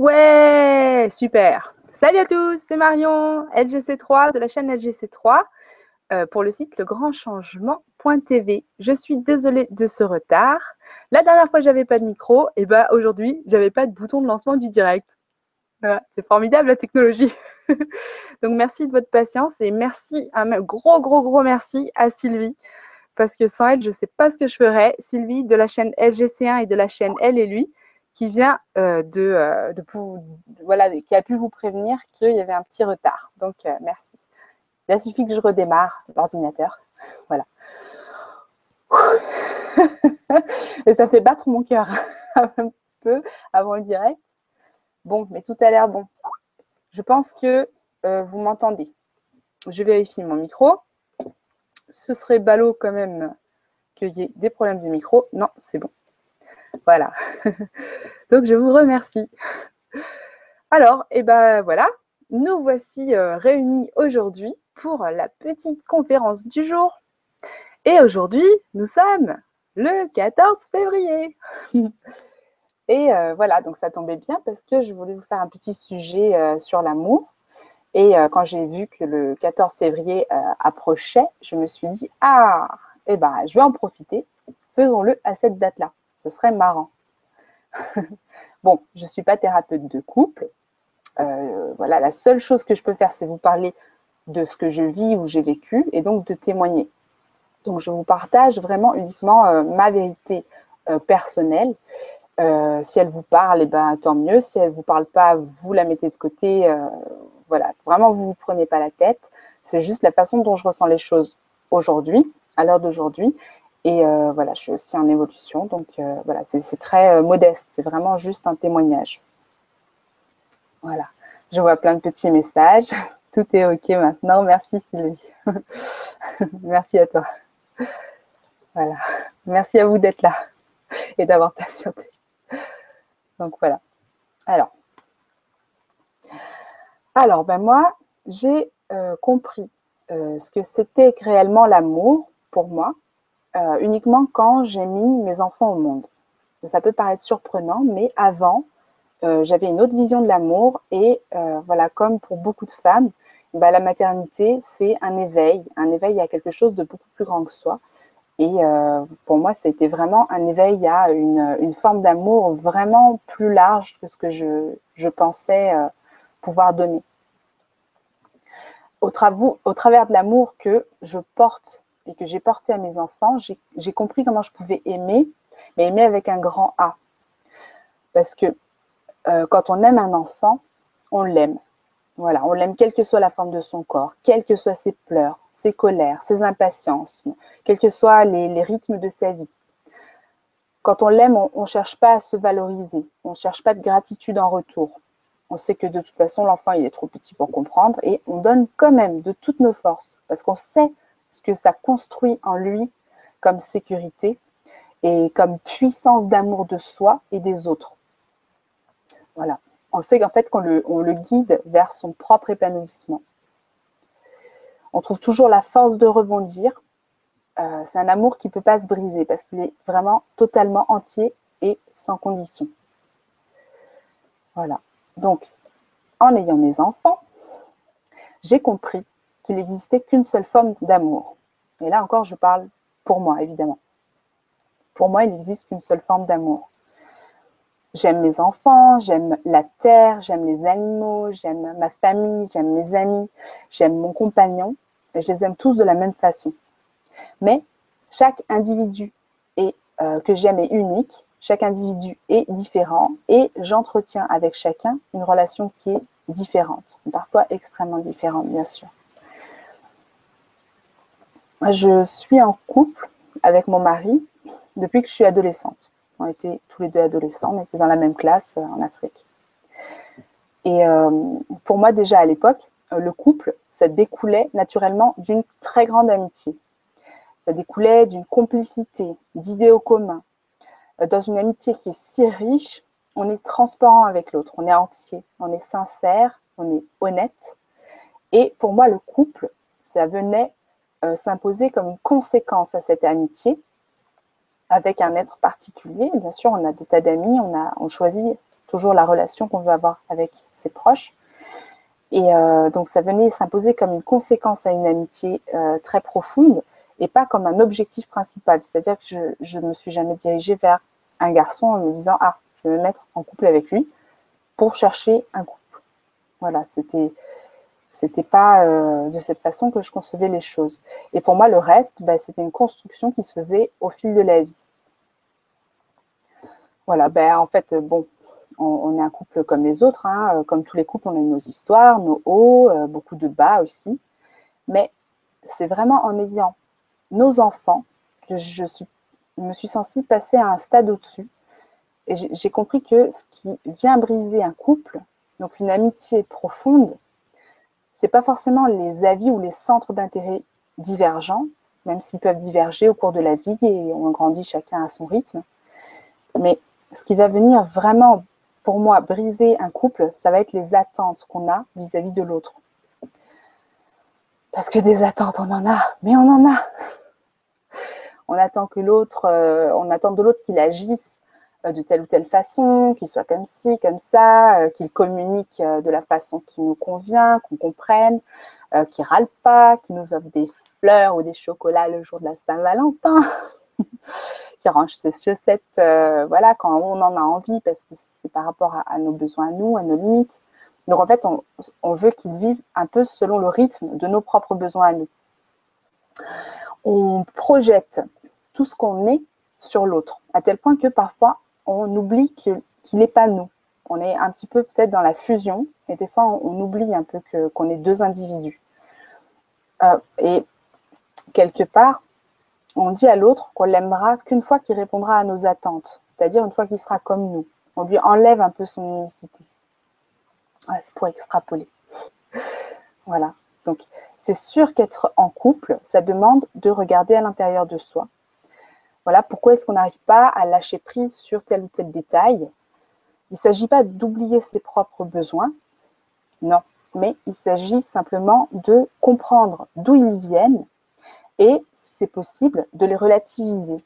Ouais, super. Salut à tous, c'est Marion, LGC3 de la chaîne LGC3 euh, pour le site legrandchangement.tv. Je suis désolée de ce retard. La dernière fois, j'avais pas de micro et bah aujourd'hui, j'avais pas de bouton de lancement du direct. Voilà, c'est formidable la technologie. Donc merci de votre patience et merci, un gros gros gros merci à Sylvie parce que sans elle, je sais pas ce que je ferais. Sylvie de la chaîne LGC1 et de la chaîne Elle et lui qui vient euh, de, euh, voilà, qui a pu vous prévenir qu'il y avait un petit retard. Donc, euh, merci. Il suffit que je redémarre l'ordinateur. Voilà. Et ça fait battre mon cœur un peu avant le direct. Bon, mais tout a l'air bon. Je pense que vous m'entendez. Je vérifie mon micro. Ce serait ballot quand même qu'il y ait des problèmes de micro. Non, c'est bon. Voilà. Donc, je vous remercie. Alors, et eh ben voilà, nous voici euh, réunis aujourd'hui pour la petite conférence du jour. Et aujourd'hui, nous sommes le 14 février. Et euh, voilà, donc ça tombait bien parce que je voulais vous faire un petit sujet euh, sur l'amour. Et quand j'ai vu que le 14 février approchait, je me suis dit, ah, eh ben, je vais en profiter. Faisons-le à cette date-là. Ce serait marrant. bon, je ne suis pas thérapeute de couple. Euh, voilà, la seule chose que je peux faire, c'est vous parler de ce que je vis ou j'ai vécu et donc de témoigner. Donc, je vous partage vraiment uniquement euh, ma vérité euh, personnelle. si elle vous parle, eh ben, tant mieux. Si elle ne vous parle pas, vous la mettez de côté. voilà, vraiment, vous ne vous prenez pas la tête. C'est juste la façon dont je ressens les choses aujourd'hui, à l'heure d'aujourd'hui. Et euh, voilà, je suis aussi en évolution. Donc euh, voilà, c'est très euh, modeste. C'est vraiment juste un témoignage. Voilà. Je vois plein de petits messages. Tout est OK maintenant. Merci Sylvie. Merci à toi. Voilà. Merci à vous d'être là et d'avoir patienté. Donc voilà. Alors. Alors, ben moi, j'ai compris ce que c'était réellement l'amour pour moi euh, uniquement quand j'ai mis mes enfants au monde. Ça peut paraître surprenant, mais avant, euh, j'avais une autre vision de l'amour et euh, voilà, comme pour beaucoup de femmes, bah, la maternité, c'est un éveil, un éveil à quelque chose de beaucoup plus grand que soi. Et pour moi, c'était vraiment un éveil à une, une forme d'amour vraiment plus large que ce que je, je pensais pouvoir donner. Au, au travers de l'amour que je porte que j'ai porté à mes enfants, j'ai compris comment je pouvais aimer, mais aimer avec un grand A. Parce que euh, quand on aime un enfant, on l'aime. Voilà, on l'aime quelle que soit la forme de son corps, quelles que soient ses pleurs, ses colères, ses impatiences, quels que soient les, rythmes de sa vie. Quand on l'aime, on ne cherche pas à se valoriser, on ne cherche pas de gratitude en retour. On sait que de toute façon, l'enfant, il est trop petit pour comprendre et on donne quand même de toutes nos forces parce qu'on sait ce que ça construit en lui comme sécurité et comme puissance d'amour de soi et des autres. Voilà. On sait qu'en fait, qu'on le, on le guide vers son propre épanouissement. On trouve toujours la force de rebondir. Euh, c'est un amour qui ne peut pas se briser parce qu'il est vraiment totalement entier et sans condition. Voilà. Donc, en ayant mes enfants, j'ai compris qu'il n'existait qu'une seule forme d'amour. Et là encore, je parle pour moi, évidemment. Pour moi, il n'existe qu'une seule forme d'amour. J'aime mes enfants, j'aime la terre, j'aime les animaux, j'aime ma famille, j'aime mes amis, j'aime mon compagnon, je les aime tous de la même façon. Mais chaque individu est, euh, que j'aime est unique, chaque individu est différent et j'entretiens avec chacun une relation qui est différente, parfois extrêmement différente, bien sûr. Je suis en couple avec mon mari depuis que je suis adolescente. On était tous les deux adolescents, on était dans la même classe euh, en Afrique. Et euh, pour moi, déjà à l'époque, euh, le couple, ça découlait naturellement d'une très grande amitié. Ça découlait d'une complicité, d'idéaux communs. Dans une amitié qui est si riche, on est transparent avec l'autre, on est entier, on est sincère, on est honnête. Et pour moi, le couple, ça venait euh, s'imposer comme une conséquence à cette amitié avec un être particulier. Bien sûr, on a des tas d'amis, on, choisit toujours la relation qu'on veut avoir avec ses proches. Et euh, donc ça venait s'imposer comme une conséquence à une amitié euh, très profonde et pas comme un objectif principal. C'est-à-dire que je ne me suis jamais dirigée vers un garçon en me disant Ah, je vais me mettre en couple avec lui pour chercher un couple. Voilà, c'était c'était pas euh, de cette façon que je concevais les choses. Et pour moi, le reste, bah, c'était une construction qui se faisait au fil de la vie. Voilà, ben, en fait, bon, on, est un couple comme les autres, hein. euh, comme tous les couples, on a nos histoires, nos hauts, euh, beaucoup de bas aussi. Mais c'est vraiment en ayant nos enfants que je, me suis sentie passer à un stade au-dessus. Et j'ai compris que ce qui vient briser un couple, donc une amitié profonde, c'est pas forcément les avis ou les centres d'intérêt divergents, même s'ils peuvent diverger au cours de la vie et on grandit chacun à son rythme. Mais ce qui va venir vraiment pour moi, briser un couple, ça va être les attentes qu'on a vis-à-vis de l'autre. Parce que des attentes, on en a, mais on en a. On attend que l'autre, euh, on attend de l'autre qu'il agisse de telle ou telle façon, qu'il soit comme ci, comme ça, euh, qu'il communique de la façon qui nous convient, qu'on comprenne, qu'il râle pas, qu'il nous offre des fleurs ou des chocolats le jour de la Saint-Valentin. qui range ses chaussettes, euh, voilà, quand on en a envie, parce que c'est par rapport à, nos besoins à nous, à nos limites. Donc en fait, on, veut qu'ils vivent un peu selon le rythme de nos propres besoins à nous. On projette tout ce qu'on est sur l'autre, à tel point que parfois on oublie qu'il n'est pas nous. On est un petit peu peut-être dans la fusion, et des fois on, oublie un peu qu'on est deux individus. Euh, et quelque part, on dit à l'autre qu'on l'aimera qu'une fois qu'il répondra à nos attentes, c'est-à-dire une fois qu'il sera comme nous. On lui enlève un peu son unicité. c'est pour extrapoler. voilà. Donc, c'est sûr qu'être en couple, ça demande de regarder à l'intérieur de soi. Voilà pourquoi est-ce qu'on n'arrive pas à lâcher prise sur tel ou tel détail? Il ne s'agit pas d'oublier ses propres besoins, non, mais il s'agit simplement de comprendre d'où ils viennent et, si c'est possible, de les relativiser.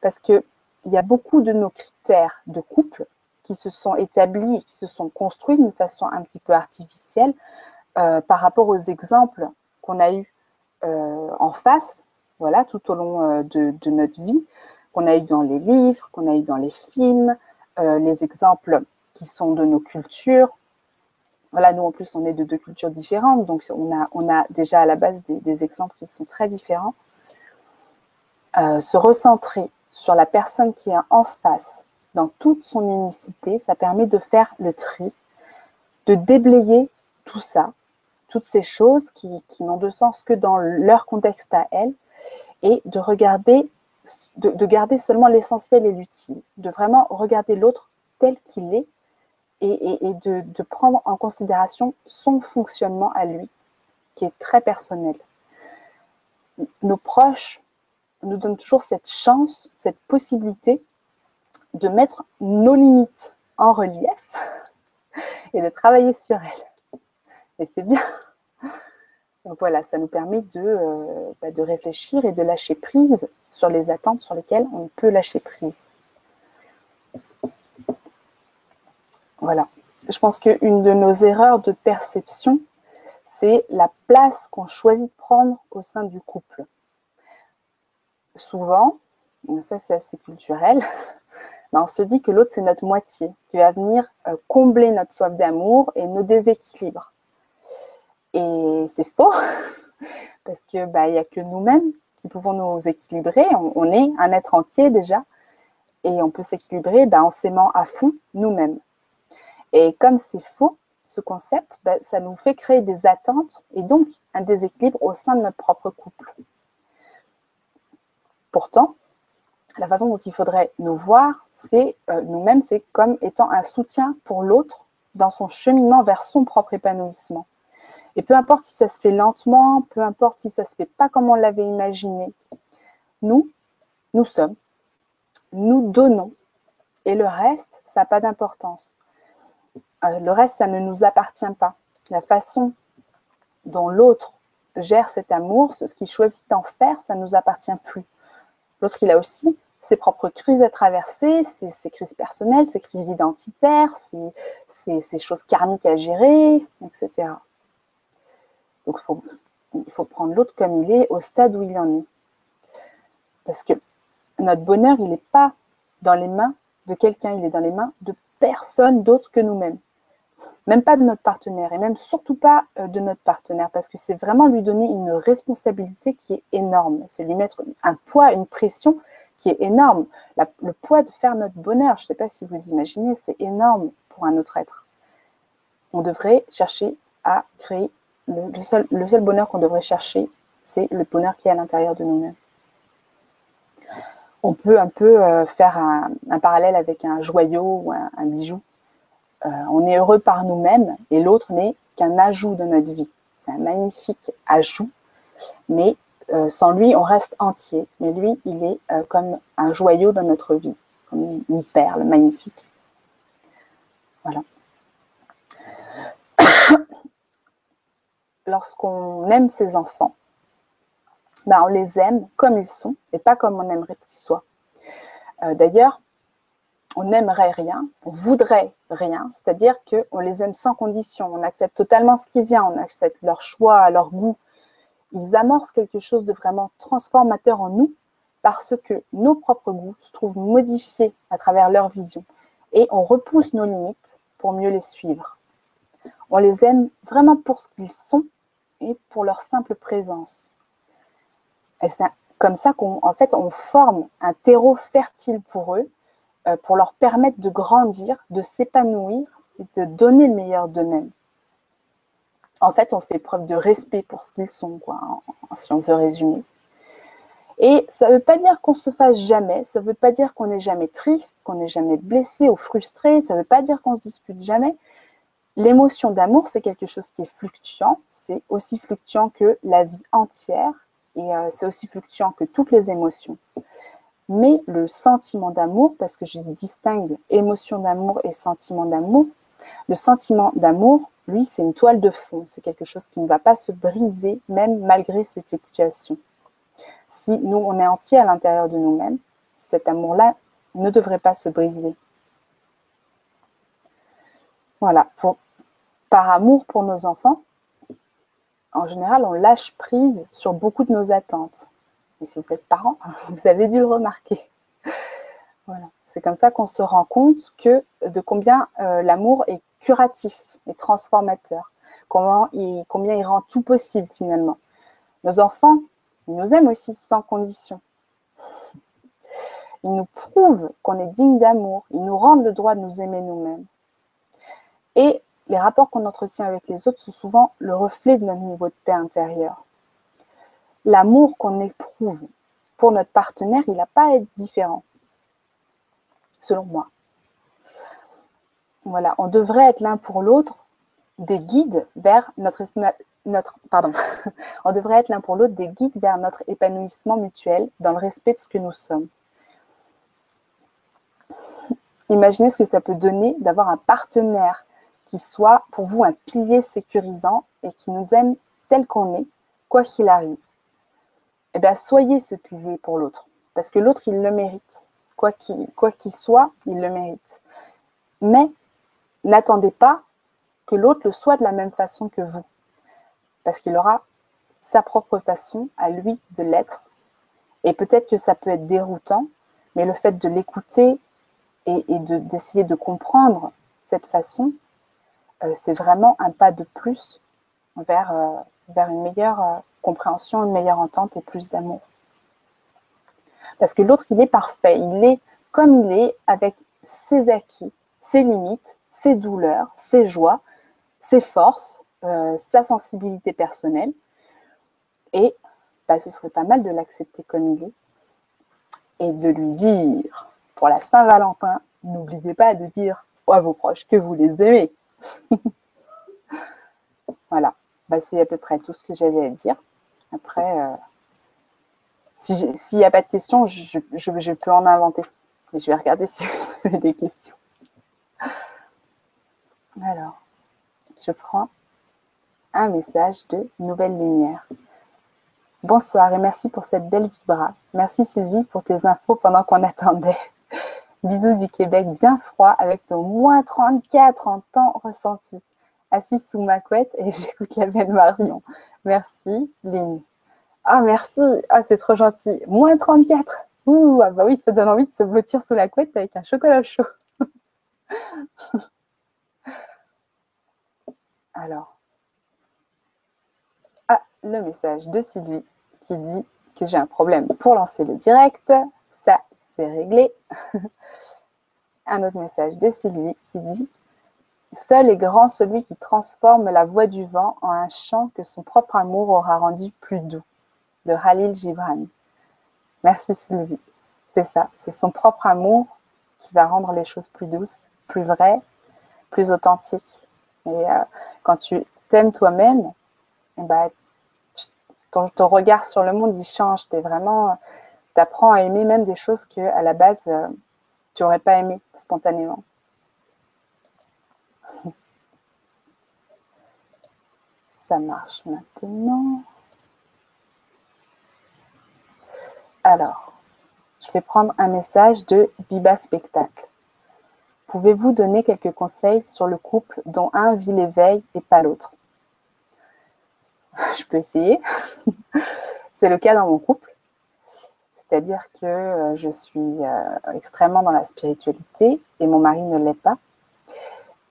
Parce qu'il y a beaucoup de nos critères de couple qui se sont établis, qui se sont construits d'une façon un petit peu artificielle euh, par rapport aux exemples qu'on a eus euh, en face, voilà, tout au long euh, de, notre vie, qu'on a eu dans les livres, qu'on a eu dans les films, les exemples qui sont de nos cultures, voilà, nous en plus, on est de deux cultures différentes, donc on a, on a déjà à la base des, exemples qui sont très différents. Euh, se recentrer sur la personne qui est en face dans toute son unicité, ça permet de faire le tri, de déblayer tout ça, toutes ces choses qui, n'ont de sens que dans leur contexte à elles, et de regarder, de garder seulement l'essentiel et l'utile, de vraiment regarder l'autre tel qu'il est et, de, prendre en considération son fonctionnement à lui, qui est très personnel. Nos proches nous donnent toujours cette chance, cette possibilité de mettre nos limites en relief et de travailler sur elles. Et c'est bien. Donc voilà, ça nous permet de, euh, bah, de réfléchir et de lâcher prise sur les attentes sur lesquelles on peut lâcher prise. Voilà. Je pense qu'une de nos erreurs de perception, c'est la place qu'on choisit de prendre au sein du couple. Souvent, ça c'est assez culturel, on se dit que l'autre c'est notre moitié, qui va venir euh, combler notre soif d'amour et nos déséquilibres. Et c'est faux, parce que bah, n'y a que nous-mêmes qui pouvons nous équilibrer. On, est un être entier déjà, et on peut s'équilibrer ben, en s'aimant à fond nous-mêmes. Et comme c'est faux, ce concept, ben, ça nous fait créer des attentes et donc un déséquilibre au sein de notre propre couple. Pourtant, la façon dont il faudrait nous voir, c'est euh, nous-mêmes, c'est comme étant un soutien pour l'autre dans son cheminement vers son propre épanouissement. Et peu importe si ça se fait lentement, peu importe si ça se fait pas comme on l'avait imaginé, nous, nous sommes, nous donnons, et le reste, ça n'a pas d'importance. Euh, le reste, ça ne nous appartient pas. La façon dont l'autre gère cet amour, ce qu'il choisit d'en faire, ça ne nous appartient plus. L'autre, il a aussi ses propres crises à traverser, ses, crises personnelles, ses crises identitaires, ses, choses karmiques à gérer, etc. Donc il faut prendre l'autre comme il est, au stade où il en est. Parce que notre bonheur, il n'est pas dans les mains de quelqu'un, il est dans les mains de personne d'autre que nous-mêmes. Même pas de notre partenaire, et même surtout pas euh, de notre partenaire, parce que c'est vraiment lui donner une responsabilité qui est énorme. C'est lui mettre un poids, une pression qui est énorme. le poids de faire notre bonheur, je ne sais pas si vous imaginez, c'est énorme pour un autre être. On devrait chercher à créer le, seul, bonheur qu'on devrait chercher, c'est le bonheur qui est à l'intérieur de nous-mêmes. On peut un peu euh, faire un, parallèle avec un joyau ou un, bijou. Euh, on est heureux par nous-mêmes et l'autre n'est qu'un ajout de notre vie. C'est un magnifique ajout, mais euh, sans lui, on reste entier. Mais lui, il est comme un joyau dans notre vie, comme une perle magnifique. Voilà. Lorsqu'on aime ses enfants, ben on les aime comme ils sont et pas comme on aimerait qu'ils soient. Euh, d'ailleurs, on n'aimerait rien, on voudrait rien, c'est-à-dire qu'on les aime sans condition, on accepte totalement ce qui vient, on accepte leur choix, leur goût. Ils amorcent quelque chose de vraiment transformateur en nous parce que nos propres goûts se trouvent modifiés à travers leur vision et on repousse nos limites pour mieux les suivre. On les aime vraiment pour ce qu'ils sont et pour leur simple présence. Et c'est comme ça qu'on en fait, on forme un terreau fertile pour eux, euh, pour leur permettre de grandir, de s'épanouir et de donner le meilleur d'eux-mêmes. En fait, on fait preuve de respect pour ce qu'ils sont, quoi, si on veut résumer. Et ça ne veut pas dire qu'on se fasse jamais, ça ne veut pas dire qu'on n'est jamais triste, qu'on n'est jamais blessé ou frustré, ça ne veut pas dire qu'on se dispute jamais, L'émotion d'amour, c'est quelque chose qui est fluctuant. C'est aussi fluctuant que la vie entière et euh, c'est aussi fluctuant que toutes les émotions. Mais le sentiment d'amour, parce que je distingue émotion d'amour et sentiment d'amour, le sentiment d'amour, lui, c'est une toile de fond. C'est quelque chose qui ne va pas se briser, même malgré ces fluctuations. Si nous, on est entier à l'intérieur de nous-mêmes, cet amour-là ne devrait pas se briser. Voilà, par amour pour nos enfants, en général, on lâche prise sur beaucoup de nos attentes. Et si vous êtes parent, vous avez dû le remarquer. Voilà. C'est comme ça qu'on se rend compte que de combien euh, l'amour est curatif et transformateur, comment combien il rend tout possible finalement. Nos enfants, ils nous aiment aussi sans condition. Ils nous prouvent qu'on est digne d'amour, ils nous rendent le droit de nous aimer nous-mêmes. Et les rapports qu'on entretient avec les autres sont souvent le reflet de notre niveau de paix intérieure. L'amour qu'on éprouve pour notre partenaire, il n'a pas à être différent, selon moi. Voilà, on devrait être l'un pour l'autre des guides vers notre, notre pardon, on devrait être l'un pour l'autre des guides vers notre épanouissement mutuel dans le respect de ce que nous sommes. Imaginez ce que ça peut donner d'avoir un partenaire qui soit pour vous un pilier sécurisant et qui nous aime tel qu'on est, quoi qu'il arrive. Eh bien, soyez ce pilier pour l'autre, parce que l'autre, il le mérite. Quoi qu'il soit, il le mérite. Mais n'attendez pas que l'autre le soit de la même façon que vous, parce qu'il aura sa propre façon à lui de l'être. Et peut-être que ça peut être déroutant, mais le fait de l'écouter et, d'essayer de comprendre cette façon, c'est vraiment un pas de plus vers, euh, une meilleure euh, compréhension, une meilleure entente et plus d'amour. Parce que l'autre, il est parfait, il est comme il est, avec ses acquis, ses limites, ses douleurs, ses joies, ses forces, sa sensibilité personnelle. Et bah, ce serait pas mal de l'accepter comme il est et de lui dire, pour la Saint-Valentin, n'oubliez pas de dire à vos proches que vous les aimez. voilà, bah, c'est à peu près tout ce que j'avais à dire. Après, euh, s'il n'y a pas de questions, je, peux en inventer. je vais regarder si vous avez des questions. Alors, je prends un message de Nouvelle Lumière. Bonsoir et merci pour cette belle vibra. Merci Sylvie pour tes infos pendant qu'on attendait. Bisous du Québec bien froid avec ton moins 34 en temps ressenti. Assise sous ma couette et j'écoute la belle Marion. Merci, Lynn. Ah, merci. Ah, c'est trop gentil. Moins 34. Ouh, ah bah oui, ça donne envie de se blottir sous la couette avec un chocolat chaud. Alors. Ah, le message de Sylvie qui dit que j'ai un problème pour lancer le direct. C'est réglé. un autre message de Sylvie qui dit Seul est grand celui qui transforme la voix du vent en un chant que son propre amour aura rendu plus doux. De Halil Gibran. Merci Sylvie. C'est ça, c'est son propre amour qui va rendre les choses plus douces, plus vraies, plus authentiques. Et euh, quand tu t'aimes toi-même, eh ben, ton, regard sur le monde, il change. Tu vraiment, apprends à aimer même des choses que à la base, euh, tu n'aurais pas aimé spontanément. Ça marche maintenant. Alors, je vais prendre un message de Biba Spectacle. Pouvez-vous donner quelques conseils sur le couple dont un vit l'éveil et pas l'autre? Je peux essayer. C'est le cas dans mon couple. C'est-à-dire que euh, je suis euh, extrêmement dans la spiritualité et mon mari ne l'est pas.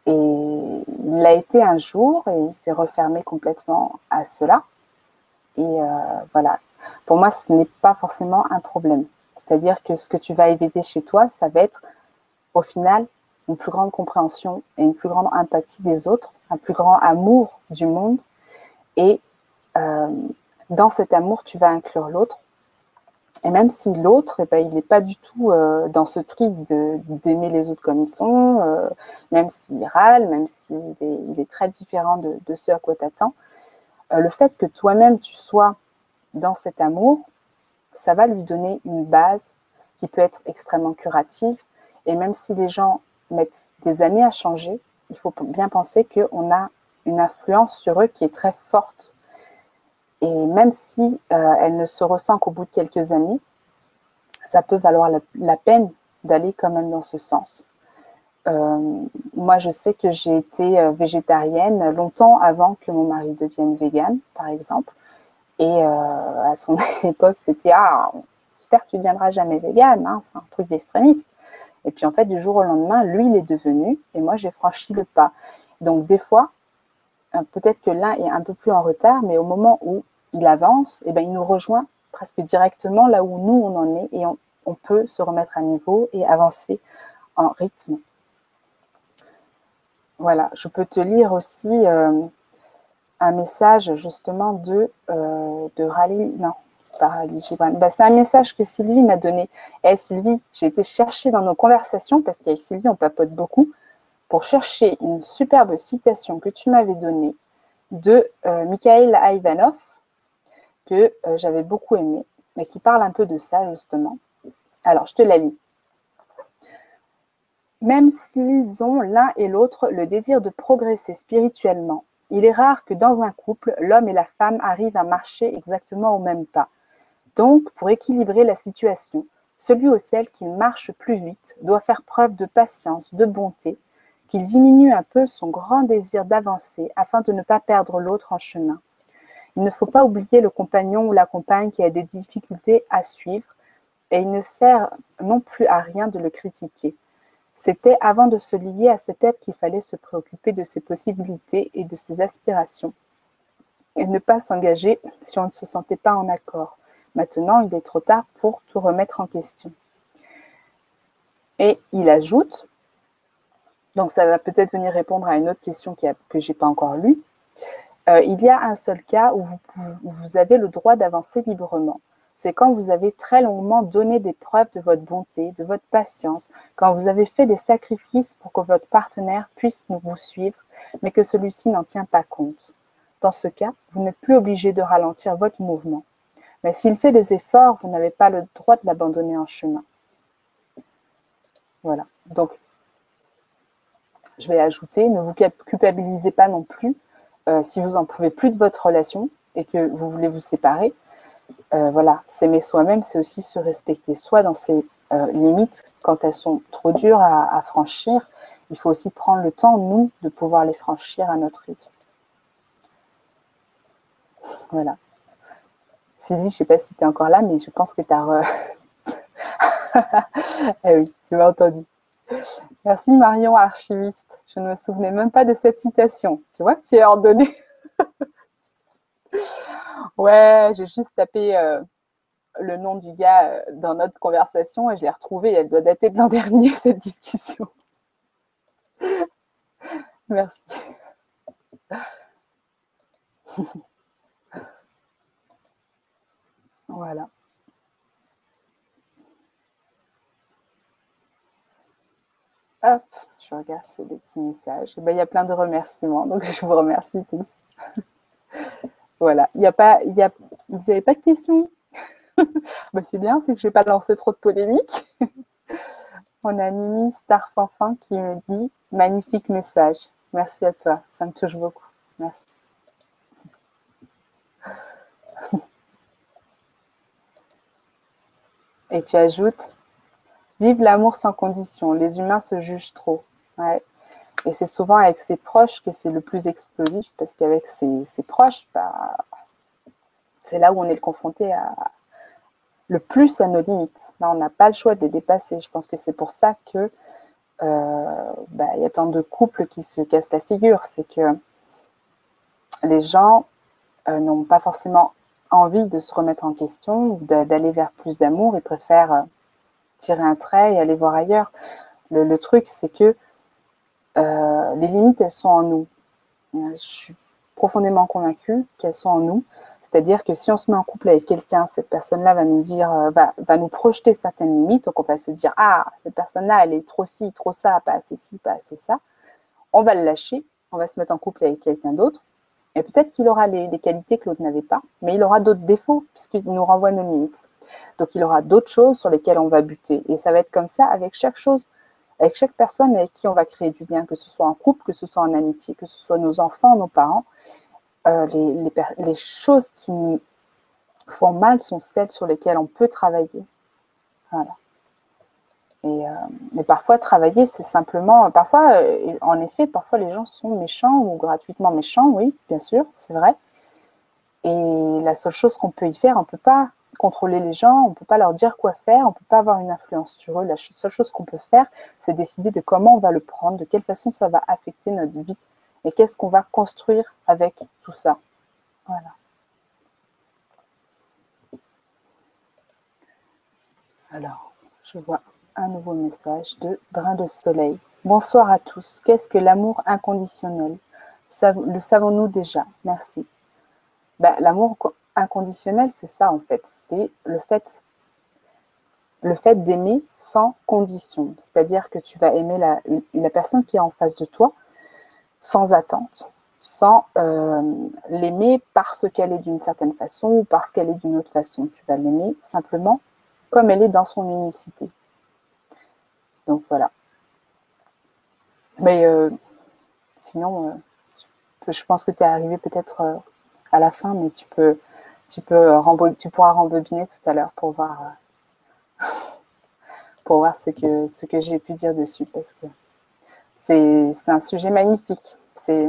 Et il l'a été un jour et il s'est refermé complètement à cela. Et euh, voilà, pour moi, ce n'est pas forcément un problème. C'est-à-dire que ce que tu vas éviter chez toi, ça va être au final une plus grande compréhension et une plus grande empathie des autres, un plus grand amour du monde. Et dans cet amour, tu vas inclure l'autre. Et même si l'autre, eh ben, il n'est pas du tout euh, dans ce trip d'aimer les autres comme ils sont, euh, même s'il râle, même s'il est, très différent de, de ce à quoi tu attends, le fait que toi-même tu sois dans cet amour, ça va lui donner une base qui peut être extrêmement curative. Et même si les gens mettent des années à changer, il faut bien penser qu'on a une influence sur eux qui est très forte. Et même si euh, elle ne se ressent qu'au bout de quelques années, ça peut valoir la, peine d'aller quand même dans ce sens. Euh, moi, je sais que j'ai été euh, végétarienne longtemps avant que mon mari devienne végane, par exemple. Et à son époque, c'était Ah, j'espère que tu ne deviendras jamais végane, hein, c'est un truc d'extrémiste. Et puis en fait, du jour au lendemain, lui, il est devenu, et moi, j'ai franchi le pas. Donc des fois, peut-être que l'un est un peu plus en retard, mais au moment où il avance, eh ben, il nous rejoint presque directement là où nous, on en est, et on, peut se remettre à niveau et avancer en rythme. Voilà, je peux te lire aussi euh, un message justement de, euh, de Rally. Non, c'est pas Rally Gibran. C'est un message que Sylvie m'a donné. Et eh, Sylvie, j'ai été chercher dans nos conversations, parce qu'avec Sylvie, on papote beaucoup, pour chercher une superbe citation que tu m'avais donnée de euh, Mikhail Ivanov, que euh, j'avais beaucoup aimé, mais qui parle un peu de ça justement. Alors, je te la lis. Même s'ils ont l'un et l'autre le désir de progresser spirituellement, il est rare que dans un couple, l'homme et la femme arrivent à marcher exactement au même pas. Donc, pour équilibrer la situation, celui ou celle qui marche plus vite doit faire preuve de patience, de bonté, qu'il diminue un peu son grand désir d'avancer afin de ne pas perdre l'autre en chemin. Il ne faut pas oublier le compagnon ou la compagne qui a des difficultés à suivre et il ne sert non plus à rien de le critiquer. C'était avant de se lier à cet être qu'il fallait se préoccuper de ses possibilités et de ses aspirations, et ne pas s'engager si on ne se sentait pas en accord. Maintenant, il est trop tard pour tout remettre en question. Et il ajoute, donc ça va peut-être venir répondre à une autre question que je n'ai pas encore lue, euh, il y a un seul cas où vous avez le droit d'avancer librement c'est quand vous avez très longuement donné des preuves de votre bonté, de votre patience, quand vous avez fait des sacrifices pour que votre partenaire puisse vous suivre, mais que celui-ci n'en tient pas compte. Dans ce cas, vous n'êtes plus obligé de ralentir votre mouvement. Mais s'il fait des efforts, vous n'avez pas le droit de l'abandonner en chemin. Voilà. Donc, je vais ajouter, ne vous culpabilisez pas non plus euh, si vous en pouvez plus de votre relation et que vous voulez vous séparer euh, voilà, s'aimer soi-même, c'est aussi se respecter soi dans ses euh, limites quand elles sont trop dures à, franchir. Il faut aussi prendre le temps, nous, de pouvoir les franchir à notre rythme. Voilà. Sylvie, je ne sais pas si tu es encore là, mais je pense que tu as... eh oui, tu m'as entendu. Merci Marion, archiviste. Je ne me souvenais même pas de cette citation. Tu vois, tu es ordonnée. ouais, j'ai juste tapé euh, le nom du gars euh, dans notre conversation et je l'ai retrouvé. Elle doit dater de l'an dernier, cette discussion. Merci. voilà. Hop, je regarde sur des petits messages. Eh ben, il y a plein de remerciements, donc je vous remercie tous. voilà. Il y a pas, il y a, vous n'avez pas de questions? Bah, C'est bien, c'est que je n'ai pas lancé trop de polémiques. On a Nini Starfanfin qui me dit magnifique message. Merci à toi, ça me touche beaucoup. Merci. Et tu ajoutes Vive l'amour sans condition. Les humains se jugent trop. Et c'est souvent avec ses proches que c'est le plus explosif parce qu'avec ses, proches, bah, c'est là où on est confronté à, le plus à nos limites. Là, on n'a pas le choix de les dépasser. Je pense que c'est pour ça que euh, bah, il y a tant de couples qui se cassent la figure. C'est que les gens euh, n'ont pas forcément envie de se remettre en question d'aller vers plus d'amour. Ils préfèrent euh, tirer un trait et aller voir ailleurs. Le, truc, c'est que euh, les limites, elles sont en nous. Je suis profondément convaincue qu'elles sont en nous. C'est-à-dire que si on se met en couple avec quelqu'un, cette personne-là va nous dire, euh, va, va, nous projeter certaines limites. Donc on va se dire, ah, cette personne-là, elle est trop ci, trop ça, pas assez ci, pas assez ça. On va le lâcher, on va se mettre en couple avec quelqu'un d'autre. Et peut-être qu'il aura les, qualités que l'autre n'avait pas, mais il aura d'autres défauts puisqu'il nous renvoie nos limites. Donc il aura d'autres choses sur lesquelles on va buter. Et ça va être comme ça avec chaque chose, avec chaque personne avec qui on va créer du bien, que ce soit en couple, que ce soit en amitié, que ce soit nos enfants, nos parents. Euh, les, les, choses qui nous font mal sont celles sur lesquelles on peut travailler. Voilà. Euh, mais parfois, travailler, c'est simplement. Parfois, euh, en effet, parfois les gens sont méchants ou gratuitement méchants, oui, bien sûr, c'est vrai. Et la seule chose qu'on peut y faire, on ne peut pas contrôler les gens, on ne peut pas leur dire quoi faire, on ne peut pas avoir une influence sur eux. La seule chose qu'on peut faire, c'est décider de comment on va le prendre, de quelle façon ça va affecter notre vie et qu'est-ce qu'on va construire avec tout ça. Voilà. Alors, je vois un nouveau message de Brin de Soleil. Bonsoir à tous. Qu'est-ce que l'amour inconditionnel? Le savons-nous déjà? Merci. Ben, l'amour inconditionnel, c'est ça en fait. C'est le fait, d'aimer sans condition. C'est-à-dire que tu vas aimer la, la, personne qui est en face de toi sans attente, sans euh, l'aimer parce qu'elle est d'une certaine façon ou parce qu'elle est d'une autre façon. Tu vas l'aimer simplement comme elle est dans son unicité. Donc voilà. Mais euh, sinon, euh, je pense que tu es arrivé peut-être euh, à la fin, mais tu peux, tu pourras rembobiner tout à l'heure pour voir, pour voir ce que, ce que j'ai pu dire dessus, parce que c'est un sujet magnifique. C'est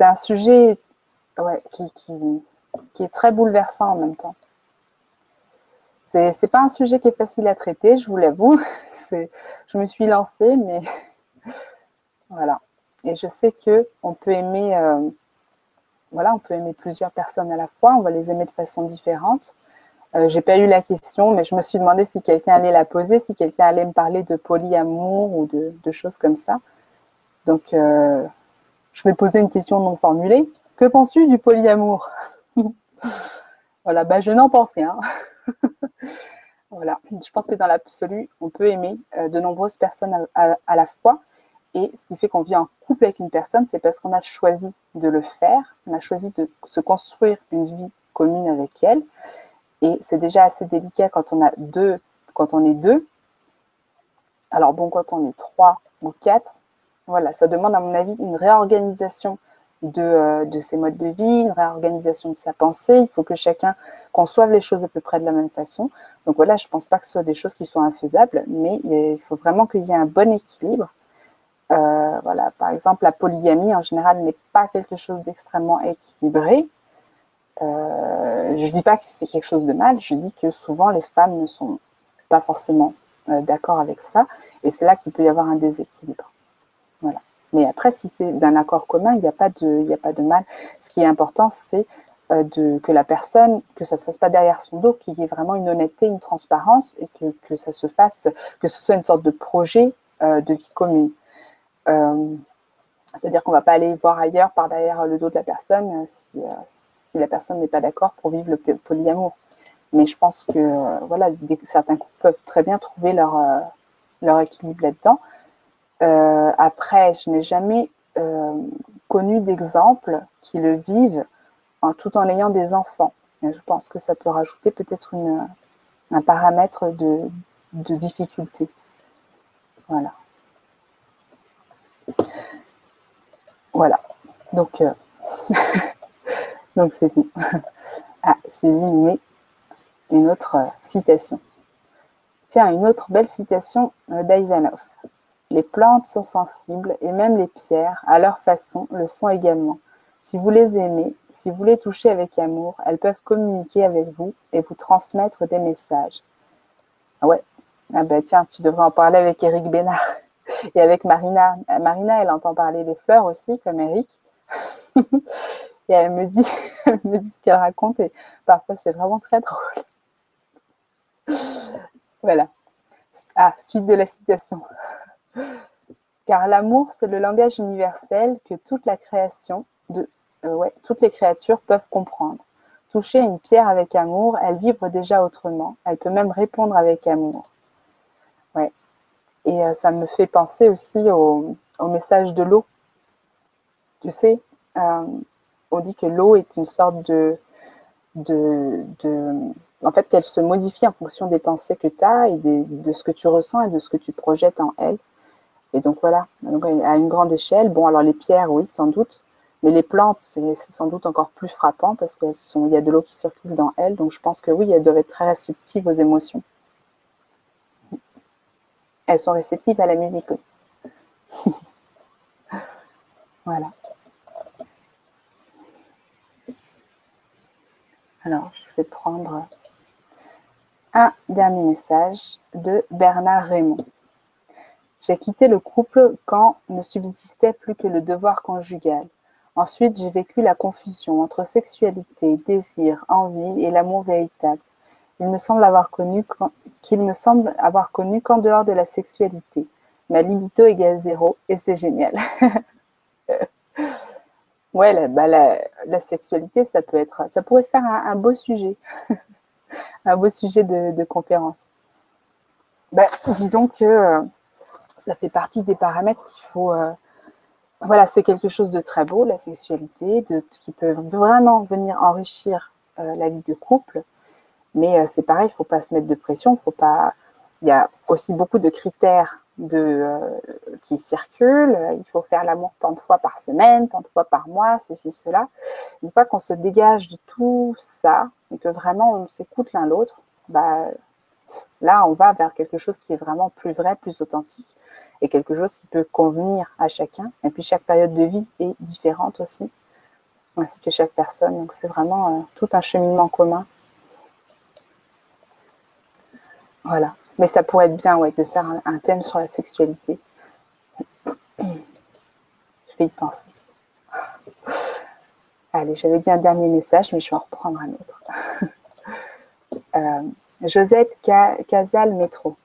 un sujet qui est très bouleversant en même temps. C'est n'est pas un sujet qui est facile à traiter, je vous l'avoue. Je me suis lancée, mais voilà. Et je sais que on peut aimer, euh, voilà, on peut aimer plusieurs personnes à la fois. On va les aimer de façon différente. Euh, j'ai pas eu la question, mais je me suis demandé si quelqu'un allait la poser, si quelqu'un allait me parler de polyamour ou de, choses comme ça. Donc, euh, je vais poser une question non formulée. Que penses-tu du polyamour? Voilà, bah, je n'en pense rien. voilà, je pense que dans l'absolu, on peut aimer euh, de nombreuses personnes à, la fois. Et ce qui fait qu'on vit en couple avec une personne, c'est parce qu'on a choisi de le faire, on a choisi de se construire une vie commune avec elle. Et c'est déjà assez délicat quand on a deux, quand on est deux. Alors bon, quand on est trois ou quatre, voilà, ça demande à mon avis une réorganisation de, de, ses modes de vie, une réorganisation de sa pensée. Il faut que chacun conçoive les choses à peu près de la même façon. Donc voilà, je ne pense pas que ce soit des choses qui soient infaisables, mais il faut vraiment qu'il y ait un bon équilibre. Euh, voilà, par exemple, la polygamie en général n'est pas quelque chose d'extrêmement équilibré. Euh, je ne dis pas que c'est quelque chose de mal, je dis que souvent les femmes ne sont pas forcément euh, d'accord avec ça, et c'est là qu'il peut y avoir un déséquilibre. Voilà. Mais après, si c'est d'un accord commun, il n'y a, pas de, mal. Ce qui est important, c'est de, que la personne, que ça ne se fasse pas derrière son dos, qu'il y ait vraiment une honnêteté, une transparence, et que, ça se fasse, que ce soit une sorte de projet de vie commune. C'est-à-dire qu'on ne va pas aller voir ailleurs par derrière le dos de la personne si, la personne n'est pas d'accord pour vivre le polyamour. Mais je pense que euh, voilà, certains couples peuvent très bien trouver euh, leur équilibre là-dedans. Euh, après, je n'ai jamais connu d'exemple qui le vivent tout en ayant des enfants. je pense que ça peut rajouter peut-être un paramètre de, difficulté. Voilà. Voilà. Donc, Donc c'est tout. Ah, c'est lui, une autre euh, citation. Tiens, une autre belle citation euh, d'Ivanov. Les plantes sont sensibles et même les pierres, à leur façon, le sont également. Si vous les aimez, si vous les touchez avec amour, elles peuvent communiquer avec vous et vous transmettre des messages. Ah ouais, ah ben tiens, tu devrais en parler avec Eric Bénard et avec Marina. Marina, elle entend parler des fleurs aussi, comme Eric. et elle me dit, me dit ce qu'elle raconte et parfois c'est vraiment très drôle. voilà. Ah, suite de la citation. Car l'amour, c'est le langage universel que toute la création, euh, toutes les créatures peuvent comprendre. Toucher une pierre avec amour, elle vibre déjà autrement. Elle peut même répondre avec amour. Ouais. Et euh, ça me fait penser aussi au, message de l'eau. Tu sais, euh, on dit que l'eau est une sorte de, de, en fait, qu'elle se modifie en fonction des pensées que tu as et de ce que tu ressens et de ce que tu projettes en elle. Et donc voilà, donc, à une grande échelle. Bon, alors les pierres, oui, sans doute, mais les plantes, c'est sans doute encore plus frappant parce qu'il y a de l'eau qui circule dans elles. Donc je pense que oui, elles doivent être très réceptives aux émotions. Elles sont réceptives à la musique aussi. voilà. Alors, je vais prendre un dernier message de Bernard Raymond. J'ai quitté le couple quand ne subsistait plus que le devoir conjugal. Ensuite, j'ai vécu la confusion entre sexualité, désir, envie et l'amour véritable. Il me semble avoir connu qu'il me semble avoir connu qu'en dehors de la sexualité. Ma libido égale zéro et c'est génial. Ouais, bah, la, sexualité, ça peut être, ça pourrait faire un, beau sujet, un beau sujet de, conférence. Bah, disons que euh, ça fait partie des paramètres qu'il faut. Euh, voilà, c'est quelque chose de très beau, la sexualité, qui peut vraiment venir enrichir euh, la vie de couple. Mais c'est pareil, il ne faut pas se mettre de pression, faut pas. Il y a aussi beaucoup de critères euh, qui circulent. Il faut faire l'amour tant de fois par semaine, tant de fois par mois, ceci, cela. Une fois qu'on se dégage de tout ça et que vraiment on s'écoute l'un l'autre, bah, là, on va vers quelque chose qui est vraiment plus vrai, plus authentique et quelque chose qui peut convenir à chacun. Et puis chaque période de vie est différente aussi, ainsi que chaque personne. Donc c'est vraiment euh, tout un cheminement commun. Voilà. Mais ça pourrait être bien ouais, de faire un, thème sur la sexualité. Je vais y penser. Allez, j'avais dit un dernier message, mais je vais en reprendre un autre. Euh, Josette Casal Métro.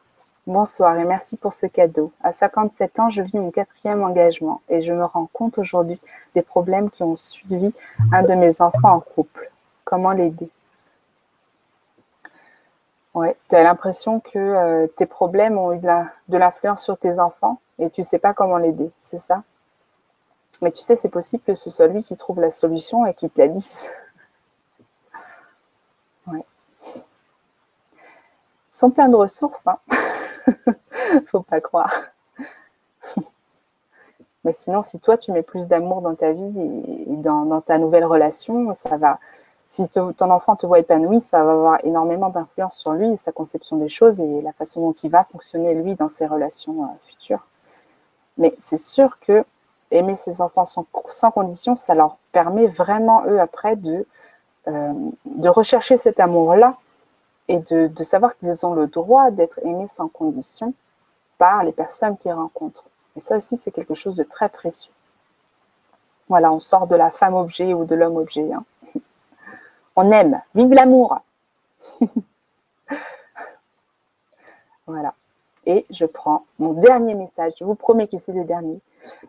Bonsoir et merci pour ce cadeau. À 57 ans, je vis mon quatrième engagement et je me rends compte aujourd'hui des problèmes qui ont suivi un de mes enfants en couple. Comment l'aider? Ouais, tu as l'impression que euh, tes problèmes ont eu de l'influence sur tes enfants et tu ne sais pas comment l'aider, c'est ça? Mais tu sais, c'est possible que ce soit lui qui trouve la solution et qui te la dise. ouais. Ils sont pleins de ressources, hein Faut pas croire. Mais sinon, si toi, tu mets plus d'amour dans ta vie et dans, ta nouvelle relation, ça va. Si ton enfant te voit épanoui, ça va avoir énormément d'influence sur lui, sa conception des choses et la façon dont il va fonctionner, lui, dans ses relations euh, futures. Mais c'est sûr que aimer ses enfants sans, sans, condition, ça leur permet vraiment, eux, après, de, euh, de rechercher cet amour-là et de, savoir qu'ils ont le droit d'être aimés sans condition par les personnes qu'ils rencontrent. Et ça aussi, c'est quelque chose de très précieux. Voilà, on sort de la femme-objet ou de l'homme-objet. Hein. On aime. Vive l'amour Voilà. Et je prends mon dernier message, je vous promets que c'est le dernier,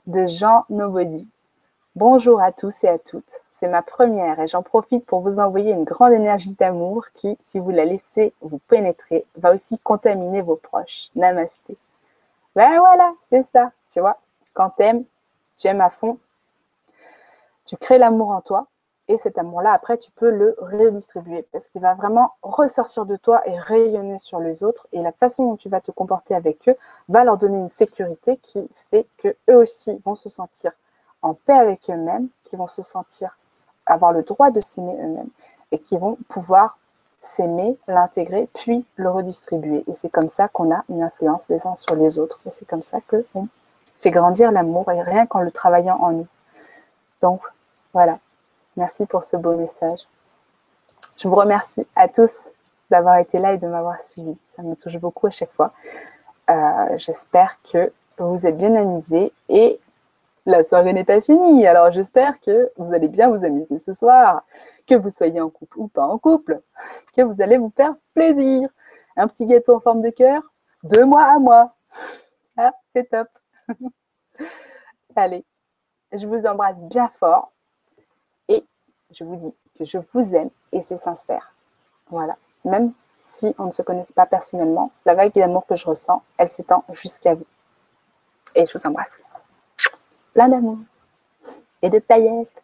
de Jean Nobody. Bonjour à tous et à toutes. C'est ma première et j'en profite pour vous envoyer une grande énergie d'amour qui, si vous la laissez vous pénétrer, va aussi contaminer vos proches. Namasté. Ben voilà, c'est ça, tu vois. Quand t'aimes, tu aimes à fond, tu crées l'amour en toi et cet amour-là, après, tu peux le redistribuer parce qu'il va vraiment ressortir de toi et rayonner sur les autres. Et la façon dont tu vas te comporter avec eux va leur donner une sécurité qui fait que eux aussi vont se sentir en paix avec eux-mêmes, qui vont se sentir avoir le droit de s'aimer eux-mêmes et qui vont pouvoir s'aimer, l'intégrer, puis le redistribuer. Et c'est comme ça qu'on a une influence les uns sur les autres. Et c'est comme ça qu'on fait grandir l'amour, et rien qu'en le travaillant en nous. Donc, voilà. Merci pour ce beau message. Je vous remercie à tous d'avoir été là et de m'avoir suivi. Ça me touche beaucoup à chaque fois. Euh, j'espère que vous êtes bien amusés et la soirée n'est pas finie. Alors j'espère que vous allez bien vous amuser ce soir que vous soyez en couple ou pas en couple, que vous allez vous faire plaisir. Un petit gâteau en forme de cœur, de mois à moi. Ah, c'est top. allez, je vous embrasse bien fort et je vous dis que je vous aime et c'est sincère. Voilà. Même si on ne se connaisse pas personnellement, la vague d'amour que je ressens, elle s'étend jusqu'à vous. Et je vous embrasse. Plein d'amour et de paillettes.